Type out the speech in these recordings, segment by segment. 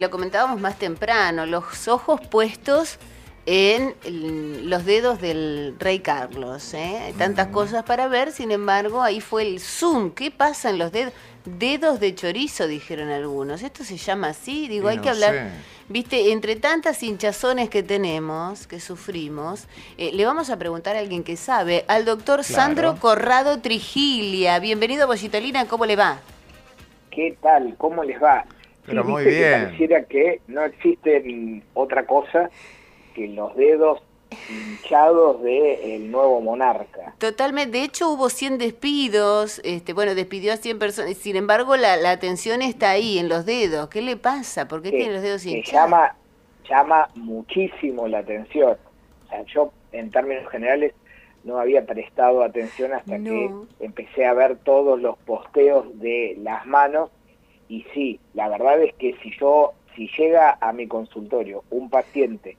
Lo comentábamos más temprano, los ojos puestos en los dedos del rey Carlos. ¿eh? Hay tantas cosas para ver, sin embargo, ahí fue el zoom. ¿Qué pasa en los dedos? Dedos de chorizo, dijeron algunos. ¿Esto se llama así? Digo, hay que hablar. Viste, entre tantas hinchazones que tenemos, que sufrimos, eh, le vamos a preguntar a alguien que sabe, al doctor Sandro Corrado Trigilia. Bienvenido, Bollitolina, ¿cómo le va? ¿Qué tal? ¿Cómo les va? Pero muy bien. pareciera que no existe otra cosa que los dedos hinchados del nuevo monarca. Totalmente, de hecho hubo 100 despidos, este, bueno, despidió a 100 personas, sin embargo la, atención está ahí, en los dedos. ¿Qué le pasa? ¿Por qué tiene los dedos hinchados? Llama, llama muchísimo la atención. O sea, yo en términos generales no había prestado atención hasta que empecé a ver todos los posteos de las manos y sí, la verdad es que si yo, si llega a mi consultorio un paciente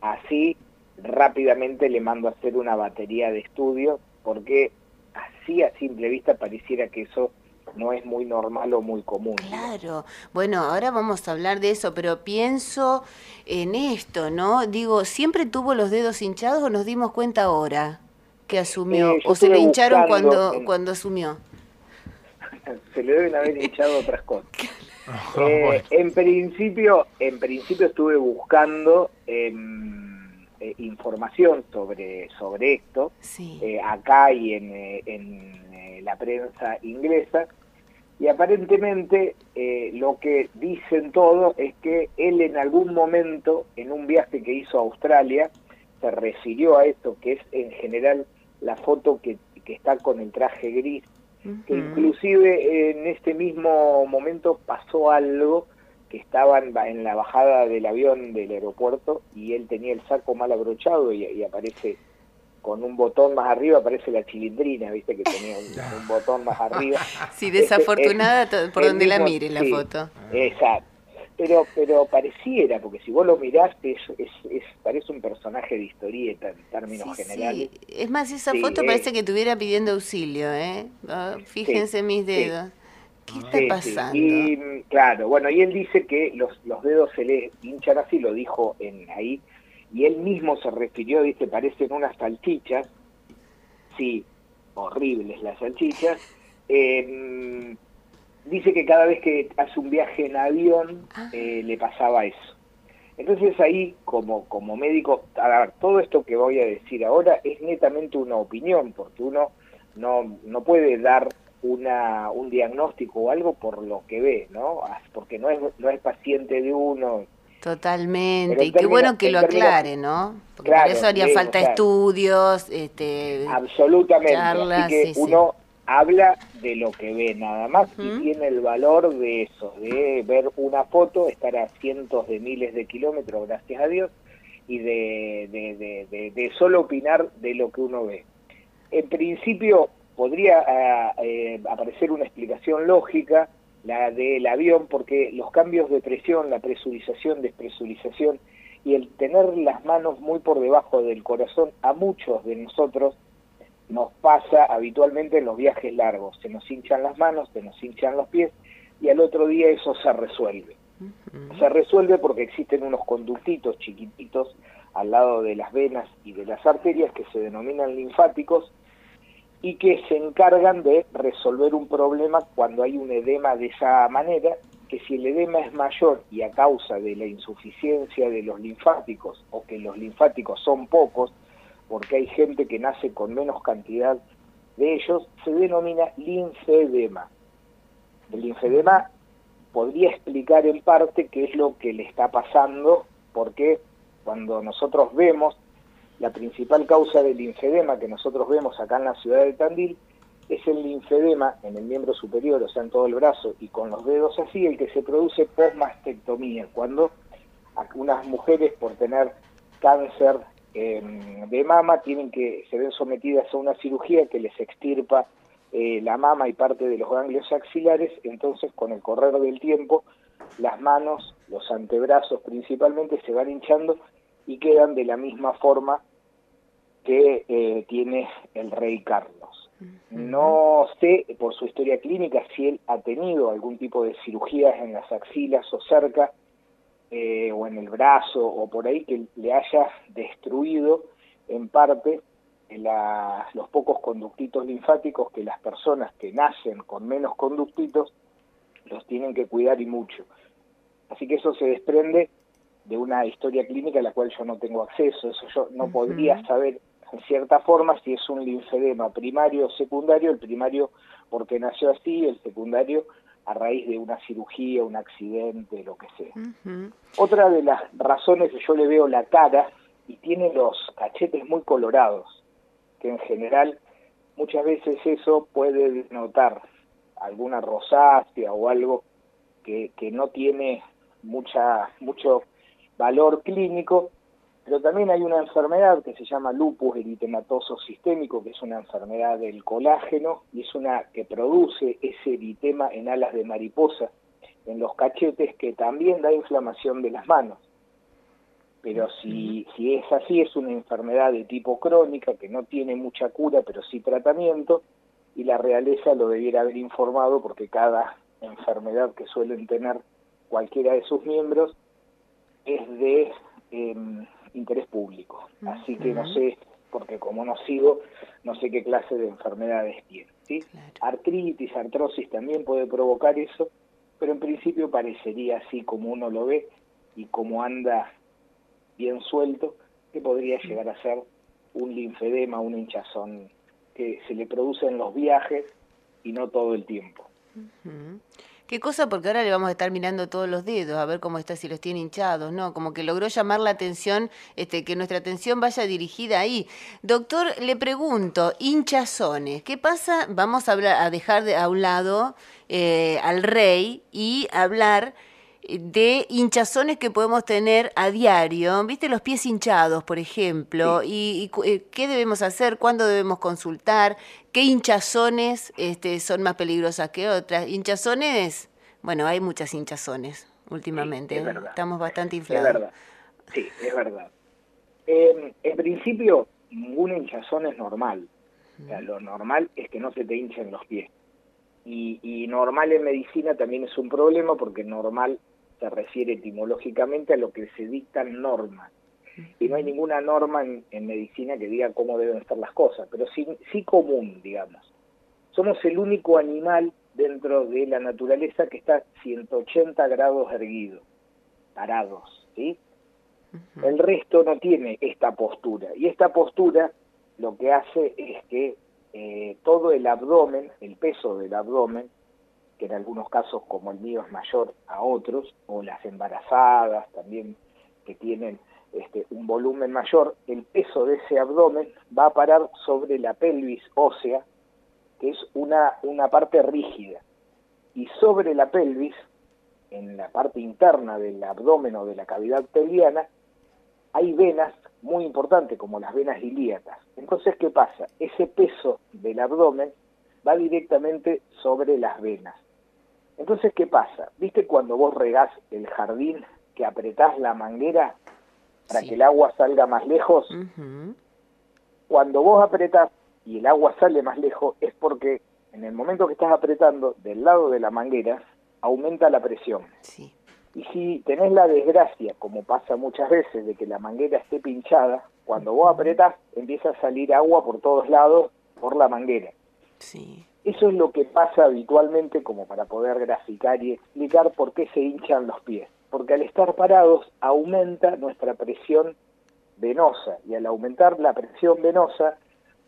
así, rápidamente le mando a hacer una batería de estudios, porque así a simple vista pareciera que eso no es muy normal o muy común. Claro, bueno, ahora vamos a hablar de eso, pero pienso en esto, ¿no? Digo, ¿siempre tuvo los dedos hinchados o nos dimos cuenta ahora que asumió? Eh, ¿O se le hincharon cuando, cuando asumió? se le deben haber hinchado otras cosas. Eh, en principio, en principio estuve buscando em, eh, información sobre sobre esto eh, acá y en, en la prensa inglesa. Y aparentemente lo que dicen todos es que él en algún momento en un viaje que hizo a Australia se refirió a esto que es en general la foto que, que está con el traje gris que inclusive en este mismo momento pasó algo que estaba en la bajada del avión del aeropuerto y él tenía el saco mal abrochado y, aparece con un botón más arriba, aparece la chilindrina, viste que tenía un, botón más arriba. Sí, desafortunada por donde la mire la foto. Exacto pero pero pareciera, porque si vos lo mirás, es, es, parece un personaje de historieta en términos generales. Es más, esa foto parece que estuviera pidiendo auxilio, ¿eh? Ah, fíjense mis dedos. ¿Qué está pasando? Y, claro, bueno, y él dice que los, los dedos se le hinchan así, lo dijo en ahí, y él mismo se refirió, dice, parecen unas salchichas, sí, horribles las salchichas, eh, dice que cada vez que hace un viaje en avión ah. eh, le pasaba eso. Entonces ahí, como, como médico, a ver, todo esto que voy a decir ahora es netamente una opinión, porque uno no, no puede dar una, un diagnóstico o algo por lo que ve, ¿no? Porque no es, no es paciente de uno. Totalmente, y qué bueno que lo aclare, ¿no? Porque por eso haría falta estudios, este, absolutamente. Así que uno habla de lo que ve nada más y tiene el valor de eso, de ver una foto, estar a cientos de miles de kilómetros, gracias a Dios, y de, de, de, solo opinar de lo que uno ve. En principio podría ah, eh, aparecer una explicación lógica, la del avión, porque los cambios de presión, la presurización, despresurización y el tener las manos muy por debajo del corazón a muchos de nosotros nos pasa habitualmente en los viajes largos. Se nos hinchan las manos, se nos hinchan los pies y al otro día eso se resuelve. Se resuelve porque existen unos conductitos chiquititos al lado de las venas y de las arterias que se denominan linfáticos y que se encargan de resolver un problema cuando hay un edema de esa manera, que si el edema es mayor y a causa de la insuficiencia de los linfáticos o que los linfáticos son pocos, porque hay gente que nace con menos cantidad de ellos, se denomina linfedema. El linfedema podría explicar en parte qué es lo que le está pasando, porque cuando nosotros vemos la principal causa del linfedema que nosotros vemos acá en la ciudad de Tandil es el linfedema en el miembro superior, o sea, en todo el brazo y con los dedos así, el que se produce postmastectomía, cuando algunas mujeres por tener cáncer de mama tienen que se ven sometidas a una cirugía que les extirpa eh, la mama y parte de los ganglios axilares, entonces con el correr del tiempo las manos, los antebrazos principalmente se van hinchando y quedan de la misma forma que eh, tiene el rey Carlos. No sé por su historia clínica si él ha tenido algún tipo de cirugías en las axilas o cerca eh, o en el brazo o por ahí que le haya destruido en parte los pocos conductitos linfáticos que las personas que nacen con menos conductitos los tienen que cuidar y mucho. Así que eso se desprende de una historia clínica a la cual yo no tengo acceso, eso yo no podría saber en cierta forma si es un linfedema primario o secundario, el primario porque nació así, el secundario a raíz de una cirugía, un accidente, lo que sea. Otra de las razones que yo le veo la cara y tiene los cachetes muy colorados, que en general muchas veces eso puede denotar alguna rosácea o algo que, que no tiene mucha mucho valor clínico, pero también hay una enfermedad que se llama lupus eritematoso sistémico, que es una enfermedad del colágeno y es una que produce ese eritema en alas de mariposa en los cachetes que también da inflamación de las manos. Pero si, si es así, es una enfermedad de tipo crónica que no tiene mucha cura, pero sí tratamiento, y la realeza lo debiera haber informado porque cada enfermedad que suelen tener cualquiera de sus miembros es de em, interés público. Así que no sé, porque como no sigo, no sé qué clase de enfermedades tiene. ¿sí? Artritis, artrosis también puede provocar eso, pero en principio parecería así como uno lo ve y como anda bien suelto, que podría llegar a ser un linfedema, un hinchazón que se le produce en los viajes y no todo el tiempo. Qué cosa, porque ahora le vamos a estar mirando todos los dedos a ver cómo está, si los tiene hinchados, ¿no? Como que logró llamar la atención, este, que nuestra atención vaya dirigida ahí. Doctor, le pregunto, hinchazones, ¿qué pasa? Vamos a, hablar, a dejar de, a un lado eh, al rey y hablar de hinchazones que podemos tener a diario, ¿viste? Los pies hinchados, por ejemplo, y, eh, qué debemos hacer, cuándo debemos consultar, qué hinchazones este, son más peligrosas que otras. Hinchazones, bueno, hay muchas hinchazones últimamente, estamos bastante inflados. Es verdad, sí, es verdad. en principio, ningún hinchazón es normal. O sea, lo normal es que no se te hinchen los pies. Y, y, normal en medicina también es un problema porque normal se refiere etimológicamente a lo que se dictan normas. Y no hay ninguna norma en, medicina que diga cómo deben estar las cosas, pero sí, sí común, digamos. Somos el único animal dentro de la naturaleza que está 180 grados erguido, parados, ¿sí? El resto no tiene esta postura. Y esta postura lo que hace es que eh, todo el abdomen, el peso del abdomen, que en algunos casos como el mío es mayor a otros, o las embarazadas también que tienen este, un volumen mayor, el peso de ese abdomen va a parar sobre la pelvis ósea, que es una, una parte rígida. Y sobre la pelvis, en la parte interna del abdomen o de la cavidad pelviana, hay venas muy importantes como las venas ilíacas. Entonces, ¿qué pasa? Ese peso del abdomen va directamente sobre las venas. Entonces, ¿qué pasa? ¿Viste cuando vos regás el jardín que apretás la manguera para que el agua salga más lejos? Cuando vos apretás y el agua sale más lejos es porque en el momento que estás apretando del lado de la manguera aumenta la presión. Y si tenés la desgracia, como pasa muchas veces, de que la manguera esté pinchada, cuando vos apretás empieza a salir agua por todos lados por la manguera. Sí. Eso es lo que pasa habitualmente como para poder graficar y explicar por qué se hinchan los pies. Porque al estar parados aumenta nuestra presión venosa y al aumentar la presión venosa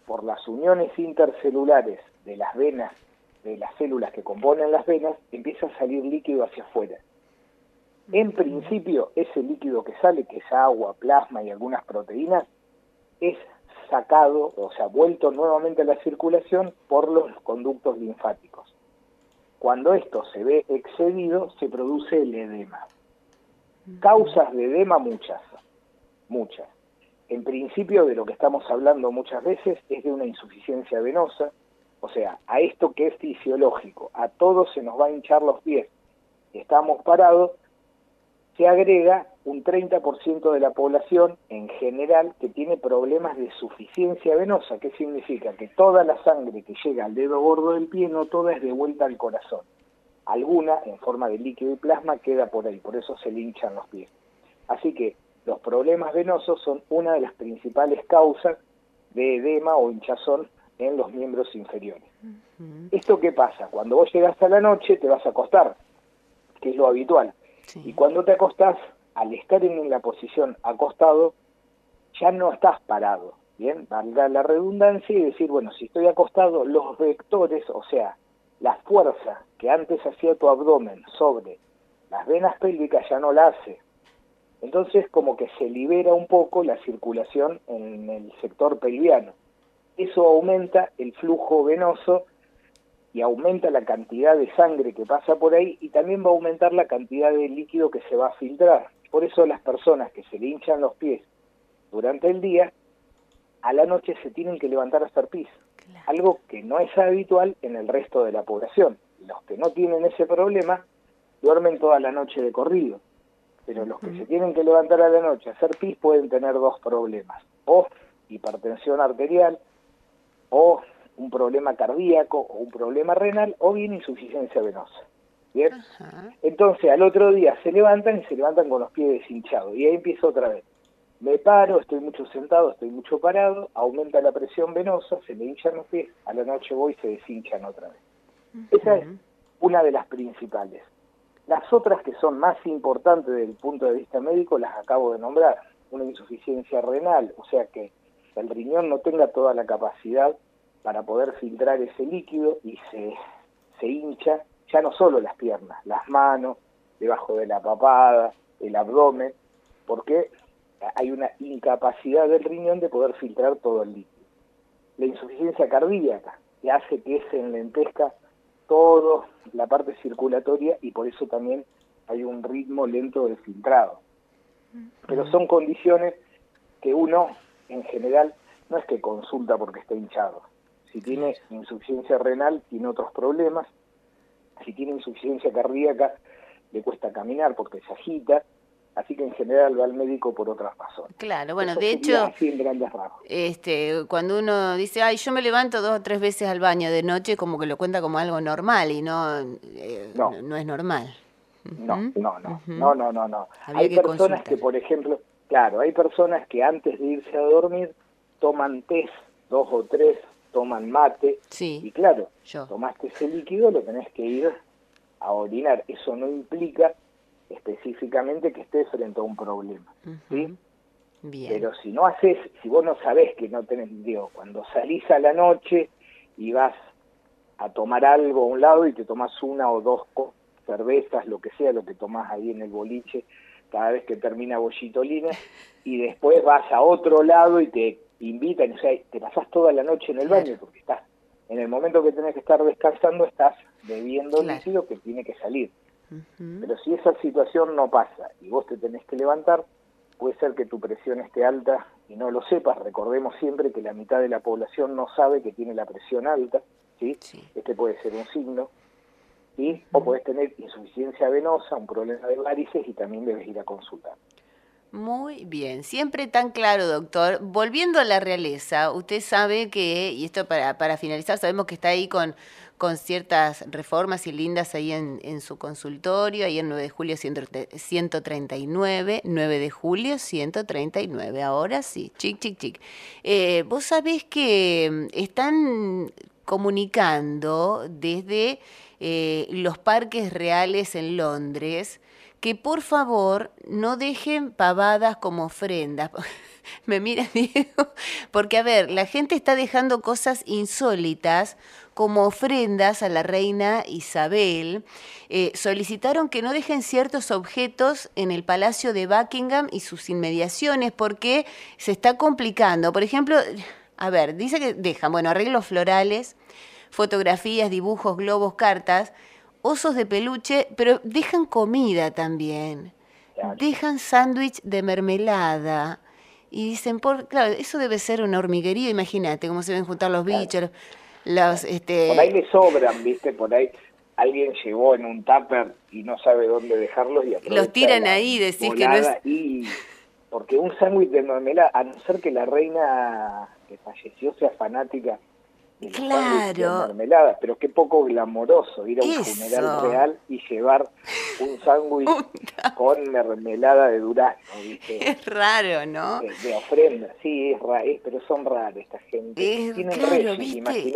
por las uniones intercelulares de las venas, de las células que componen las venas, empieza a salir líquido hacia afuera. En principio, ese líquido que sale, que es agua, plasma y algunas proteínas, es sacado, o sea, vuelto nuevamente a la circulación por los conductos linfáticos. Cuando esto se ve excedido, se produce el edema. Causas de edema muchas, muchas. En principio de lo que estamos hablando muchas veces es de una insuficiencia venosa, o sea, a esto que es fisiológico, a todos se nos va a hinchar los pies, estamos parados, se agrega un 30% de la población en general que tiene problemas de suficiencia venosa. ¿Qué significa? Que toda la sangre que llega al dedo gordo del pie no toda es de vuelta al corazón. alguna en forma de líquido y plasma queda por ahí, por eso se le hinchan los pies. Así que los problemas venosos son una de las principales causas de edema o hinchazón en los miembros inferiores. ¿Esto qué pasa? Cuando vos llegas a la noche te vas a acostar, que es lo habitual. Y cuando te acostás, al estar en la posición acostado, ya no estás parado, ¿bien? Valga la redundancia y decir, bueno, si estoy acostado, los vectores, o sea, la fuerza que antes hacía tu abdomen sobre las venas pélvicas ya no la hace. Entonces como que se libera un poco la circulación en el sector pelviano. Eso aumenta el flujo venoso y aumenta la cantidad de sangre que pasa por ahí y también va a aumentar la cantidad de líquido que se va a filtrar. Por eso las personas que se le hinchan los pies durante el día, a la noche se tienen que levantar a hacer pis. Algo que no es habitual en el resto de la población. Los que no tienen ese problema duermen toda la noche de corrido. Pero los que se tienen que levantar a la noche a hacer pis pueden tener dos problemas. O hipertensión arterial, o un problema cardíaco, o un problema renal, o bien insuficiencia venosa. ¿Bien? Entonces al otro día se levantan y se levantan con los pies deshinchados. Y ahí empieza otra vez. Me paro, estoy mucho sentado, estoy mucho parado, aumenta la presión venosa, se me hinchan los pies, a la noche voy y se deshinchan otra vez. Esa es una de las principales. Las otras que son más importantes desde el punto de vista médico las acabo de nombrar. Una insuficiencia renal, o sea que el riñón no tenga toda la capacidad para poder filtrar ese líquido y se, se hincha ya no solo las piernas, las manos, debajo de la papada, el abdomen, porque hay una incapacidad del riñón de poder filtrar todo el líquido. La insuficiencia cardíaca, que hace que se enlentezca toda la parte circulatoria y por eso también hay un ritmo lento de filtrado. Pero son condiciones que uno, en general, no es que consulta porque está hinchado. Si tiene insuficiencia renal, tiene otros problemas. Si tiene insuficiencia cardíaca, le cuesta caminar porque se agita así que en general va al médico por otras razones. Claro, bueno, de hecho, este, cuando uno dice, ay, yo me levanto dos o tres veces al baño de noche, como que lo cuenta como algo normal y no, eh, no. es normal. No, no, no, no, no, no, no. Hay personas que, por ejemplo, claro, hay personas que antes de irse a dormir toman té, dos o tres, toman mate, sí, y claro, tomaste ese líquido, lo tenés que ir a orinar. Eso no implica específicamente que estés frente a un problema. ¿sí? Pero si no haces, si vos no sabés que no tenés, digo, cuando salís a la noche y vas a tomar algo a un lado y te tomas una o dos cervezas, lo que sea, lo que tomás ahí en el boliche, cada vez que termina Bollitolina, y después vas a otro lado y te invitan, o sea, te pasás toda la noche en el baño porque estás, en el momento que tenés que estar descansando, estás bebiendo líquido que tiene que salir. Pero si esa situación no pasa y vos te tenés que levantar, puede ser que tu presión esté alta y no lo sepas. Recordemos siempre que la mitad de la población no sabe que tiene la presión alta, ¿sí? Este puede ser un signo. ¿sí? O puedes tener insuficiencia venosa, un problema de varices y también debes ir a consultar. Muy bien, siempre tan claro, doctor. Volviendo a la realeza, usted sabe que, y esto para, para finalizar, sabemos que está ahí con, con ciertas reformas y lindas ahí en, en su consultorio, ahí en 9 de julio 139, 9 de julio 139, ahora sí, chic, chic, chic. Eh, Vos sabés que mm, están comunicando desde eh, los parques reales en Londres que por favor no dejen pavadas como ofrendas. Me mira Diego, porque a ver, la gente está dejando cosas insólitas como ofrendas a la reina Isabel, eh, solicitaron que no dejen ciertos objetos en el Palacio de Buckingham y sus inmediaciones porque se está complicando. Por ejemplo, a ver, dice que dejan, bueno, arreglos florales, fotografías, dibujos, globos, cartas, osos de peluche, pero dejan comida también. Dejan sándwich de mermelada. Y dicen, por, claro, eso debe ser una hormiguería, imagínate cómo se ven juntar los bichos. Los, este... Por ahí le sobran, ¿viste? Por ahí alguien llegó en un tupper y no sabe dónde dejarlos y los tiran ahí, decís que no es... Y... Porque un sándwich de mermelada, a no ser que la reina que falleció sea fanática claro. mermelada, pero qué poco glamoroso ir a un funeral real y llevar un sándwich con mermelada de durazno, Es raro, ¿no? De, ofrenda, sí, es raro, pero son raros esta gente. Es, claro, ¿viste?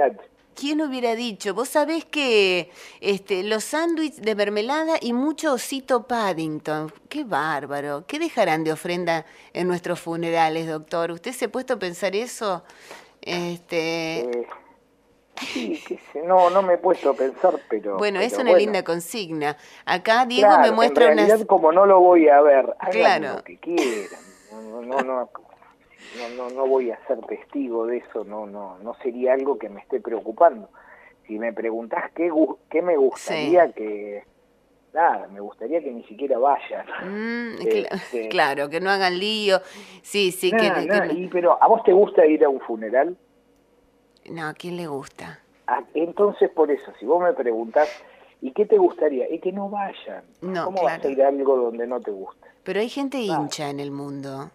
¿Quién hubiera dicho? Vos sabés que este, los sándwiches de mermelada y mucho osito Paddington. Qué bárbaro. ¿Qué dejarán de ofrenda en nuestros funerales, doctor? ¿Usted se ha puesto a pensar eso? Este... Eh, Sí, no, no me he puesto a pensar, pero... Bueno, es una linda consigna. Acá Diego me muestra en realidad, como no lo voy a ver, hagan claro. lo que quieran. No, no, no, no, no, voy a ser testigo de eso, no, no, no sería algo que me esté preocupando. Si me preguntás qué, qué me gustaría que... Nada, me gustaría que ni siquiera vayan. Mm, este, claro, que no hagan lío. Sí, sí, que, pero ¿a vos te gusta ir a un funeral? No, ¿a quién le gusta? Ah, entonces, por eso, si vos me preguntás, ¿y qué te gustaría? Es que no vayan. No, ¿Cómo vas a ir a algo donde no te gusta? Pero hay gente hincha en el mundo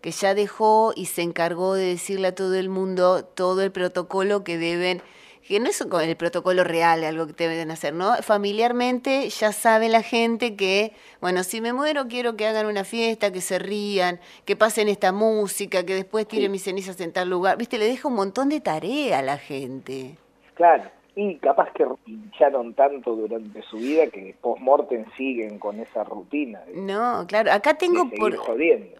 que ya dejó y se encargó de decirle a todo el mundo todo el protocolo que deben que no es el protocolo real, algo que deben hacer, ¿no? Familiarmente ya sabe la gente que, bueno, si me muero quiero que hagan una fiesta, que se rían, que pasen esta música, que después tiren mis cenizas en tal lugar. Viste, le deja un montón de tarea a la gente. Claro, y capaz que hincharon tanto durante su vida que post-mortem siguen con esa rutina. No, claro, acá tengo por,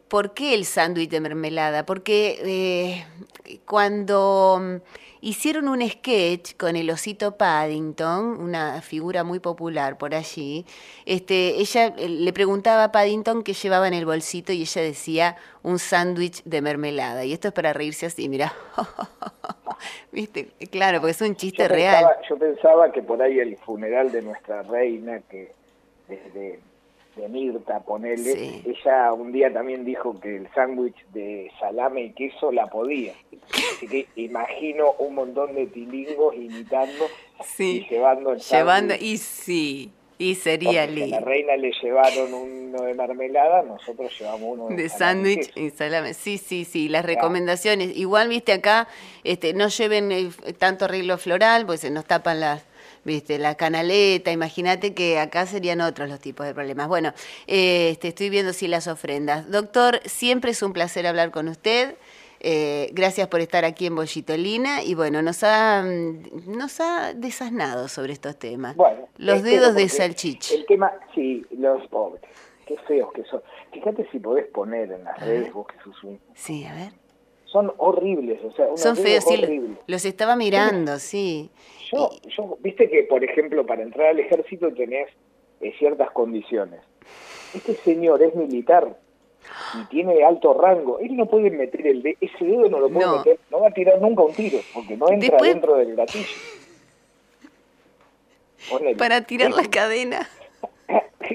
por qué el sándwich de mermelada, porque eh, cuando hicieron un sketch con el osito Paddington, una figura muy popular por allí. Este, ella eh, le preguntaba a Paddington qué llevaba en el bolsito y ella decía un sándwich de mermelada. Y esto es para reírse así, mira. ¿Viste? Claro, porque es un chiste real. yo pensaba que por ahí el funeral de nuestra reina, que desde de Mirta, ponele, ella un día también dijo que el sándwich de salame y queso la podía. Así que imagino un montón de tilingos imitando y llevando el Llevando, y sí, y sería lindo. A la reina le llevaron uno de mermelada, nosotros llevamos uno de, de sándwich y salame. Sí, sí, sí, las recomendaciones. Igual, viste, acá este, no lleven eh, tanto arreglo floral, pues se nos tapan las viste, la canaleta, imagínate que acá serían otros los tipos de problemas. Bueno, este, estoy viendo si las ofrendas. Doctor, siempre es un placer hablar con usted. Eh, gracias por estar aquí en Bollitolina y bueno, nos ha, nos ha desasnado sobre estos temas. Bueno, los dedos de salchicha. El tema, sí, los pobres, qué feos que son. Fíjate si podés poner en las redes vos que sos un... Sí, a ver. Son horribles, o sea, son feos, sí, los estaba mirando, sí. Yo, yo, viste que, por ejemplo, para entrar al ejército tenés eh, ciertas condiciones. Este señor es militar y tiene alto rango. Él no puede meter el dedo, ese dedo no lo puede meter, no va a tirar nunca un tiro, porque no entra dentro del gatillo. Para tirar la cadena.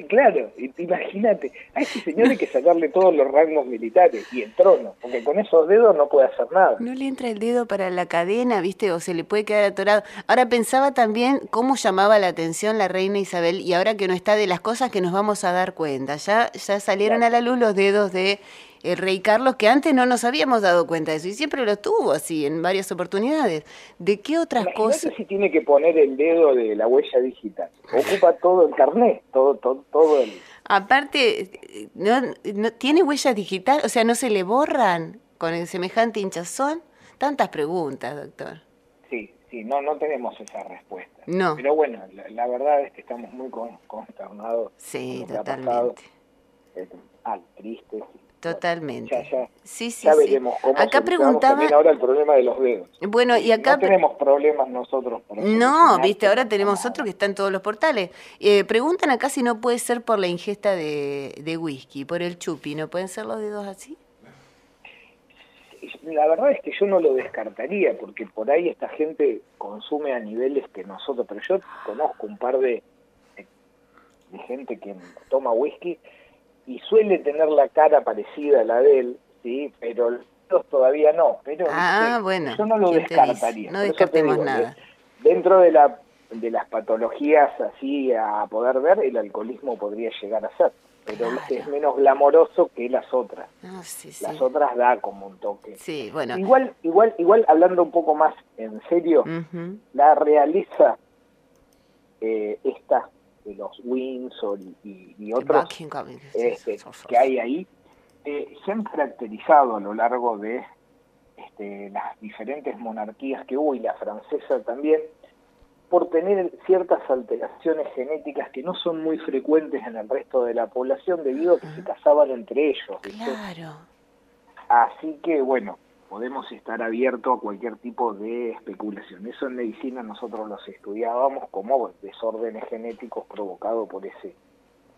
Claro, imagínate, a ese señor hay que sacarle todos los rangos militares y el trono, porque con esos dedos no puede hacer nada. No le entra el dedo para la cadena, ¿viste? O se le puede quedar atorado. Ahora pensaba también cómo llamaba la atención la reina Isabel y ahora que no está de las cosas que nos vamos a dar cuenta. Ya, ya salieron a la luz los dedos de el rey Carlos, que antes no nos habíamos dado cuenta de eso, y siempre lo tuvo así en varias oportunidades. ¿De qué otras cosas? si tiene que poner el dedo de la huella digital. Ocupa todo el carnet, todo, todo, todo el... Aparte, ¿no, no, ¿tiene huella digital? O sea, ¿no se le borran con el semejante hinchazón? Tantas preguntas, doctor. Sí, sí, no, no tenemos esa respuesta. No. Pero bueno, la, verdad es que estamos muy consternados. Sí, totalmente. Eh, ah, tristes, Totalmente. Sí, sí, ya veremos cómo acá preguntaba ahora el problema de los dedos. Bueno, y acá no tenemos problemas nosotros. no, viste, ahora tenemos otro que está en todos los portales. Eh, preguntan acá si no puede ser por la ingesta de, de whisky, por el chupi, ¿no pueden ser los dedos así? La verdad es que yo no lo descartaría, porque por ahí esta gente consume a niveles que nosotros, pero yo conozco un par de, de gente que toma whisky y suele tener la cara parecida a la de él, sí, pero los todavía no. Pero ah, bueno, yo no lo descartaría. No descartemos nada. Dentro de la de las patologías así a poder ver, el alcoholismo podría llegar a ser. pero es menos glamoroso que las otras. Ah, sí, sí. Las otras da como un toque. Sí, bueno. Igual, igual, igual hablando un poco más en serio, la realiza eh, esta de los Windsor y, y otros este, que hay ahí, eh, se han caracterizado a lo largo de este, las diferentes monarquías que hubo y la francesa también, por tener ciertas alteraciones genéticas que no son muy frecuentes en el resto de la población debido a que se casaban entre ellos. Claro. Así que bueno, podemos estar abiertos a cualquier tipo de especulación. Eso en medicina nosotros los estudiábamos como desórdenes genéticos provocados por ese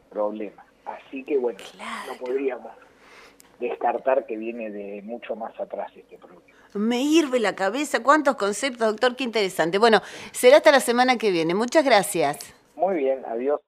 problema. Así que bueno, no podríamos descartar que viene de mucho más atrás este problema. Me hirve la cabeza, cuántos conceptos, doctor, qué interesante. Bueno, será hasta la semana que viene. Muchas gracias. Muy bien, adiós.